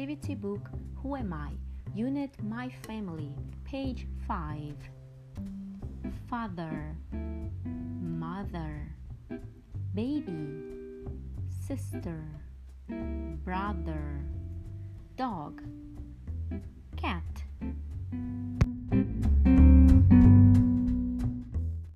activity book Who Am I? Unit My Family, page 5. Father, mother, baby, sister, brother, dog,